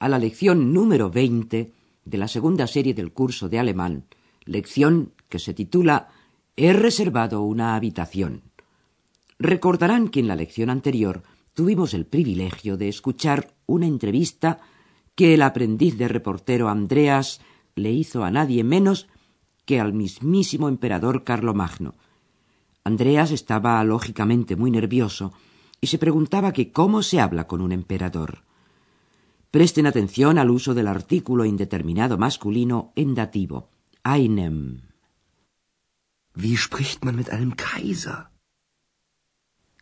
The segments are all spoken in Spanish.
a la lección número 20 de la segunda serie del curso de alemán, lección que se titula He reservado una habitación. Recordarán que en la lección anterior tuvimos el privilegio de escuchar una entrevista que el aprendiz de reportero Andreas le hizo a nadie menos que al mismísimo emperador Carlomagno. Andreas estaba lógicamente muy nervioso y se preguntaba que cómo se habla con un emperador. Presten atención al uso del artículo indeterminado masculino en dativo, einem. Wie spricht man mit einem Kaiser?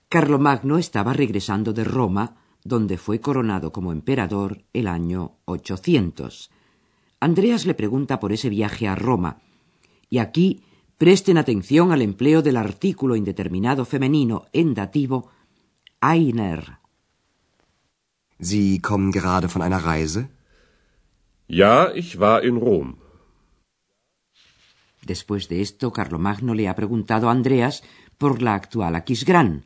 Carlomagno estaba regresando de Roma, donde fue coronado como emperador el año 800. Andreas le pregunta por ese viaje a Roma, y aquí presten atención al empleo del artículo indeterminado femenino en dativo einer. Sie kommen gerade von einer Reise? Ja, ich war in Rom. Después de esto, Carlomagno le ha preguntado a Andreas por la actual Aquisgrán.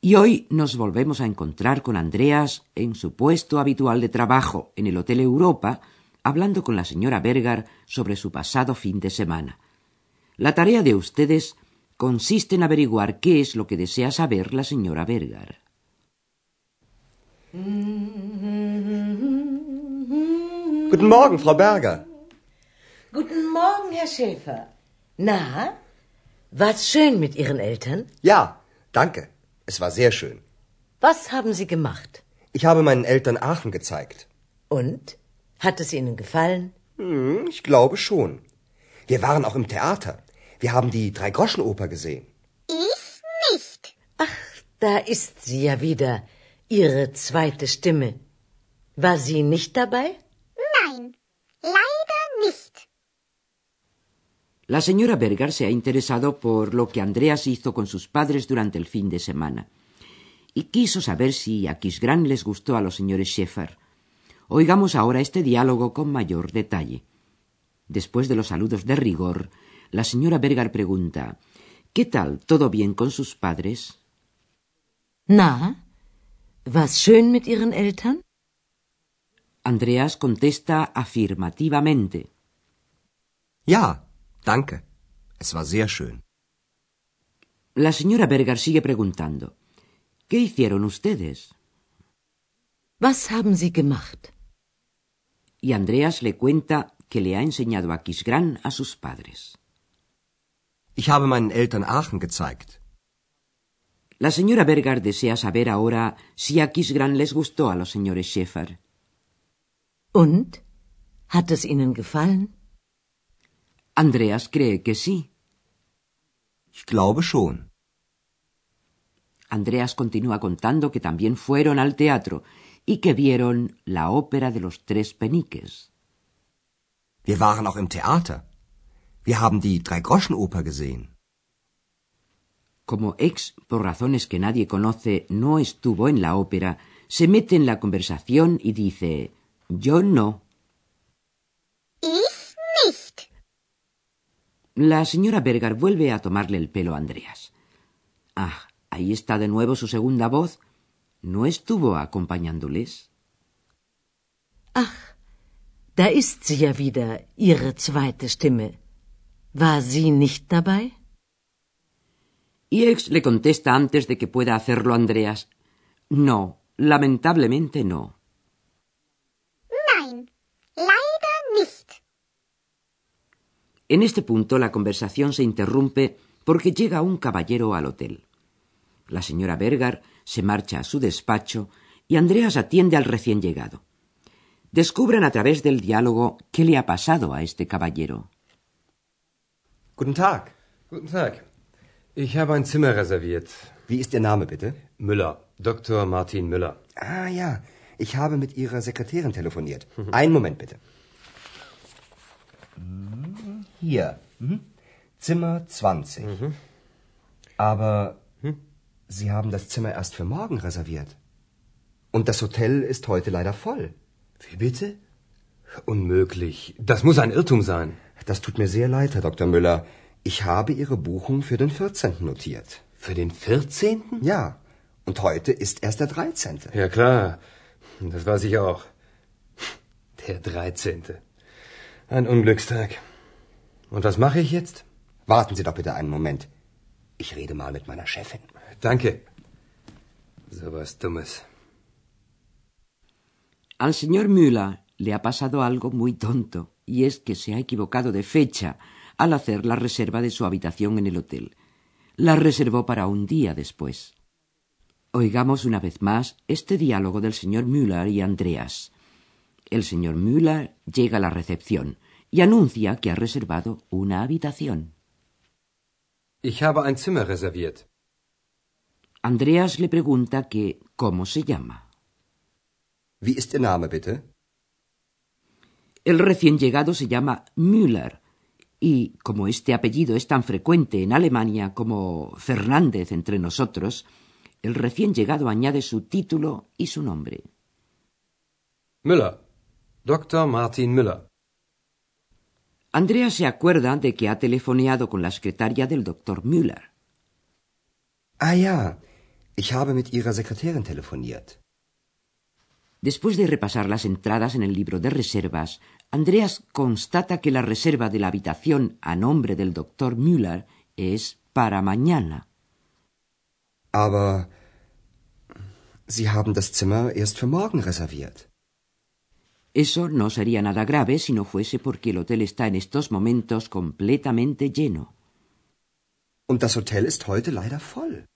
Y hoy nos volvemos a encontrar con Andreas en su puesto habitual de trabajo en el Hotel Europa, hablando con la señora Bergar sobre su pasado fin de semana. La tarea de ustedes consiste en averiguar qué es lo que desea saber la señora Bergar. Guten Morgen, Frau Berger. Guten Morgen, Herr Schäfer. Na, war's schön mit Ihren Eltern? Ja, danke. Es war sehr schön. Was haben Sie gemacht? Ich habe meinen Eltern Aachen gezeigt. Und? Hat es Ihnen gefallen? Hm, ich glaube schon. Wir waren auch im Theater. Wir haben die Dreigroschenoper gesehen. Ich nicht. Ach, da ist sie ja wieder, Ihre zweite Stimme. War sie nicht dabei? Nein, leider nicht. La señora Bergar se ha interesado por lo que Andreas hizo con sus padres durante el fin de semana y quiso saber si a Kisgrán les gustó a los señores Schäfer. Oigamos ahora este diálogo con mayor detalle. Después de los saludos de rigor, la señora Bergar pregunta ¿Qué tal? ¿Todo bien con sus padres? Na, war's schön mit Ihren Eltern? Andreas contesta afirmativamente. Ja, danke. Es war sehr schön. La señora Bergar sigue preguntando ¿Qué hicieron ustedes? Was haben Sie gemacht? Y Andreas le cuenta que le ha enseñado a Kisgrán a sus padres. Ich habe meinen Eltern Aachen gezeigt. La señora Bergar desea saber ahora si a Kisgrán les gustó a los señores Schäfer. Und? Hat es Ihnen gefallen? Andreas cree que sí. Ich glaube schon. Andreas continúa contando que también fueron al teatro y que vieron la ópera de los tres peniques. Wir waren auch im Theater. Wir haben die Dreigroschenoper gesehen. Como ex, por razones que nadie conoce, no estuvo en la ópera, se mete en la conversación y dice Yo no. Ich nicht. La señora Bergar vuelve a tomarle el pelo a Andreas. Ah, ahí está de nuevo su segunda voz. ¿No estuvo acompañándoles? Ach, da ist sie ja wieder, Ihre zweite Stimme. War sie nicht dabei? Y ex le contesta antes de que pueda hacerlo Andreas. No, lamentablemente no. Nein, leider nicht. En este punto la conversación se interrumpe porque llega un caballero al hotel. La señora Bergar se marcha a su despacho y Andreas atiende al recién llegado. Descubran a través del diálogo qué le ha pasado a este caballero. Guten Tag. Guten Tag. Ich habe ein Zimmer reserviert. Wie ist Ihr Name bitte? Müller. Dr. Martin Müller. Ah ja, Ich habe mit Ihrer Sekretärin telefoniert. Einen Moment bitte. Hier. Mhm. Zimmer 20. Aber Sie haben das Zimmer erst für morgen reserviert. Und das Hotel ist heute leider voll. Wie bitte? Unmöglich. Das muss ein Irrtum sein. Das tut mir sehr leid, Herr Dr. Müller. Ich habe Ihre Buchung für den 14. notiert. Für den 14.? Ja. Und heute ist erst der 13. Ja, klar. Das weiß ich auch. Der 13. Ein Unglückstag. Und was mache ich jetzt? Warten Sie doch bitte einen Moment. Ich rede mal mit meiner Chefin. Danke. So was Dummes. Al señor Müller le ha pasado algo muy tonto, y es que se ha equivocado de fecha al hacer la reserva de su habitación en el hotel. La reservó para un día después. Oigamos una vez más este diálogo del señor Müller y Andreas. El señor Müller llega a la recepción y anuncia que ha reservado una habitación. Ich habe ein Zimmer reserviert. Andreas le pregunta que cómo se llama. Wie ist Ihr Name, bitte? El recién llegado se llama Müller y como este apellido es tan frecuente en Alemania como Fernández entre nosotros, el recién llegado añade su título y su nombre. Müller. Dr. Martin Müller. Andreas se acuerda de que ha telefoneado con la secretaria del doctor Müller. Ah ja, ich habe mit Ihrer Sekretärin telefoniert. Después de repasar las entradas en el libro de reservas, Andreas constata que la reserva de la habitación a nombre del doctor Müller es para mañana. Aber Sie haben das Zimmer erst für morgen reserviert. Eso no sería nada grave si no fuese porque el hotel está en estos momentos completamente lleno. Und das Hotel ist heute leider voll.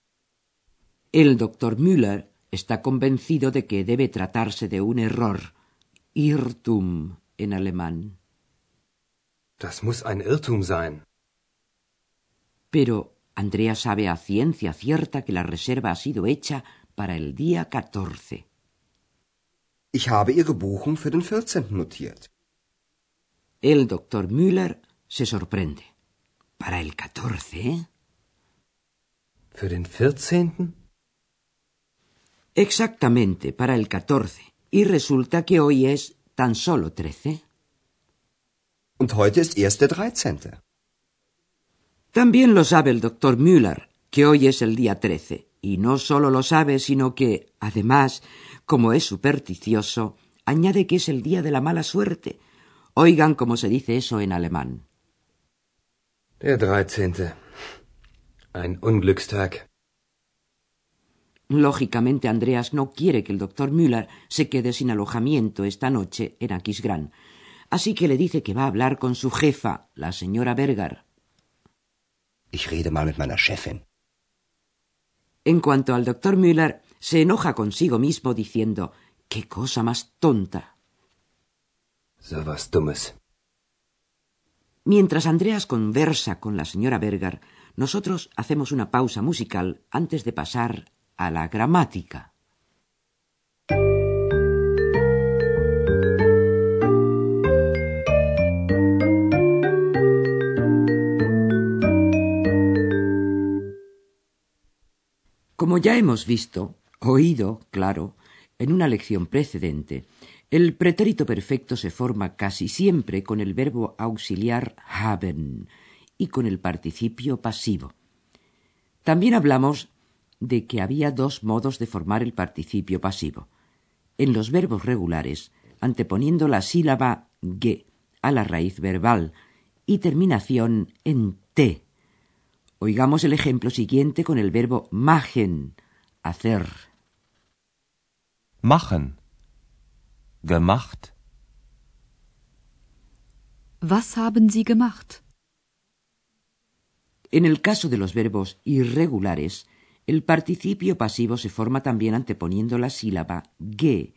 El doctor Müller está convencido de que debe tratarse de un error, Irrtum en alemán. Das muss ein Irrtum sein. Pero Andrea sabe a ciencia cierta que la reserva ha sido hecha para el día 14. Ich habe Ihre Buchung für den 14. notiert. El doctor Müller se sorprende. ¿Para el 14? Für den 14.? Exactamente, para el 14. Y resulta que hoy es tan solo 13. Und heute ist erst der 13. También lo sabe el doctor Müller, que hoy es el día 13. Y no solo lo sabe, sino que, además, como es supersticioso, añade que es el día de la mala suerte. Oigan cómo se dice eso en alemán. Der 13. Ein Unglückstag. Lógicamente, Andreas no quiere que el doctor Müller se quede sin alojamiento esta noche en Aquisgrán. Así que le dice que va a hablar con su jefa, la señora Berger. Ich rede mal mit meiner Chefin. En cuanto al doctor Müller, se enoja consigo mismo diciendo ¡Qué cosa más tonta! So was Dummes. Mientras Andreas conversa con la señora Berger, nosotros hacemos una pausa musical antes de pasar a la gramática. Como ya hemos visto, oído, claro, en una lección precedente, el pretérito perfecto se forma casi siempre con el verbo auxiliar haben y con el participio pasivo. También hablamos de que había dos modos de formar el participio pasivo. En los verbos regulares, anteponiendo la sílaba ge a la raíz verbal y terminación en t. Oigamos el ejemplo siguiente con el verbo machen, hacer. Machen. Gemacht. Was haben Sie gemacht? En el caso de los verbos irregulares, el participio pasivo se forma también anteponiendo la sílaba ge,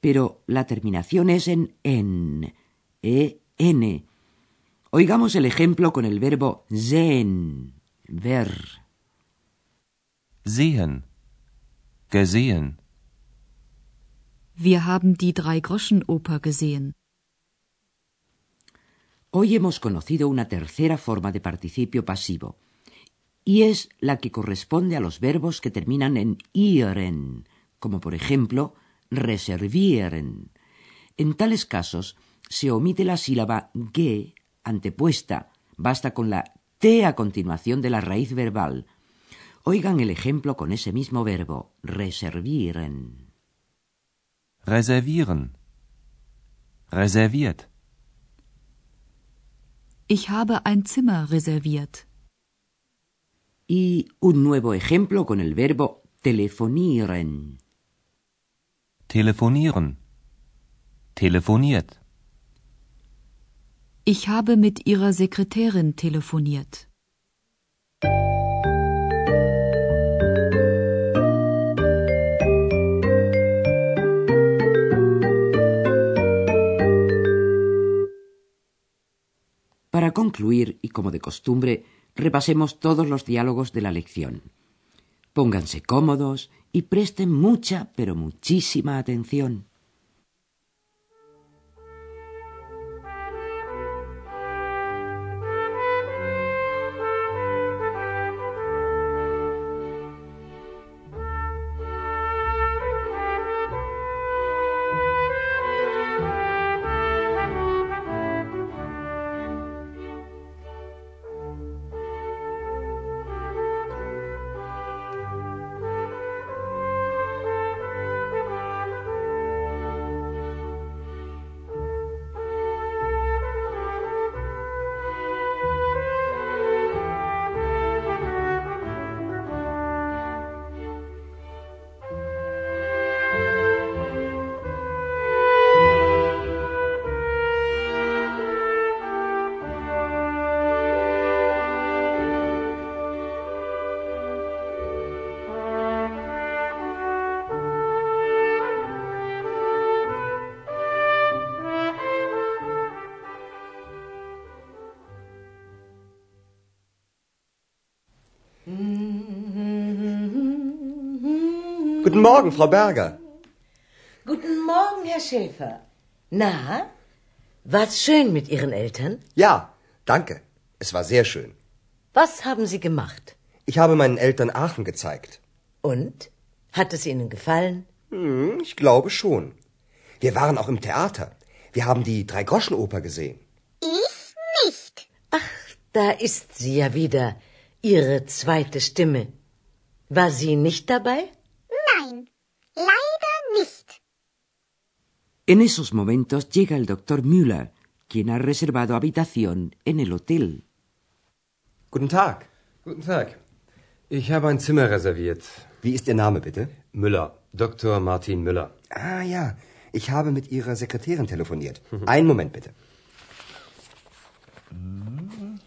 pero la terminación es en en, e, n. Oigamos el ejemplo con el verbo sehen, ver. Sehen. Gesehen. Wir haben die Drei-Groschen-Oper gesehen. Hoy hemos conocido una tercera forma de participio pasivo, y es la que corresponde a los verbos que terminan en ieren, como por ejemplo reservieren. En tales casos se omite la sílaba ge antepuesta, basta con la t a continuación de la raíz verbal. Oigan el ejemplo con ese mismo verbo, reservieren. Reservieren. Reserviert. Ich habe ein Zimmer reserviert. Y un nuevo ejemplo con el verbo telefonieren. Telefonieren. Telefoniert. Ich habe mit Ihrer Sekretärin telefoniert. Para concluir, y como de costumbre, repasemos todos los diálogos de la lección. Pónganse cómodos y presten mucha, pero muchísima atención. Guten Morgen, Frau Berger. Guten Morgen, Herr Schäfer. Na, war's schön mit Ihren Eltern? Ja, danke. Es war sehr schön. Was haben Sie gemacht? Ich habe meinen Eltern Aachen gezeigt. Und? Hat es Ihnen gefallen? Hm, ich glaube schon. Wir waren auch im Theater. Wir haben die Dreigroschenoper gesehen. Ich nicht. Ach, da ist sie ja wieder, Ihre zweite Stimme. War sie nicht dabei? Nein, leider nicht. En esos momentos llega el doctor Müller, quien ha reservado habitación en el hotel. Guten Tag. Guten Tag. Ich habe ein Zimmer reserviert. Wie ist Ihr Name bitte? Müller. Dr. Martin Müller. Ah ja, ich habe mit Ihrer Sekretärin telefoniert. Einen Moment bitte.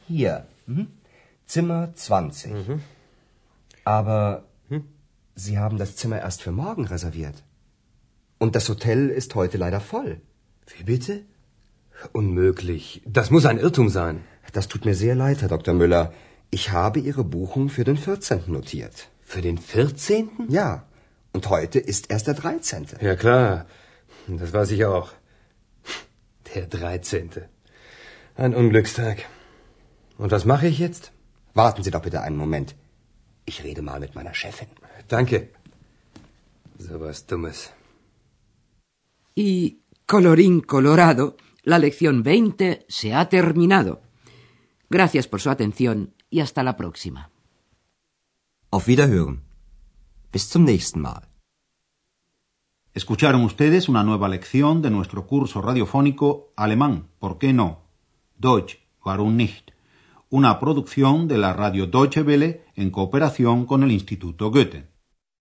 Hier. Mhm. Zimmer 20. Aber Sie haben das Zimmer erst für morgen reserviert. Und das Hotel ist heute leider voll. Wie bitte? Unmöglich. Das muss ein Irrtum sein. Das tut mir sehr leid, Herr Dr. Müller. Ich habe Ihre Buchung für den 14. notiert. Für den 14.? Ja, und heute ist erst der 13. Ja, klar. Das weiß ich auch. Der 13. Ein Unglückstag. Und was mache ich jetzt? Warten Sie doch bitte einen Moment. Ich rede mal mit meiner Chefin. Danke. So was Dummes. Y, colorín colorado, la lección 20 se ha terminado. Gracias por su atención y hasta la próxima. Auf Wiederhören. Bis zum nächsten Mal. Escucharon ustedes una nueva lección de nuestro curso radiofónico Alemán, ¿por qué no? Deutsch, warum nicht? Una producción de la radio Deutsche Welle en cooperación con el Instituto Goethe.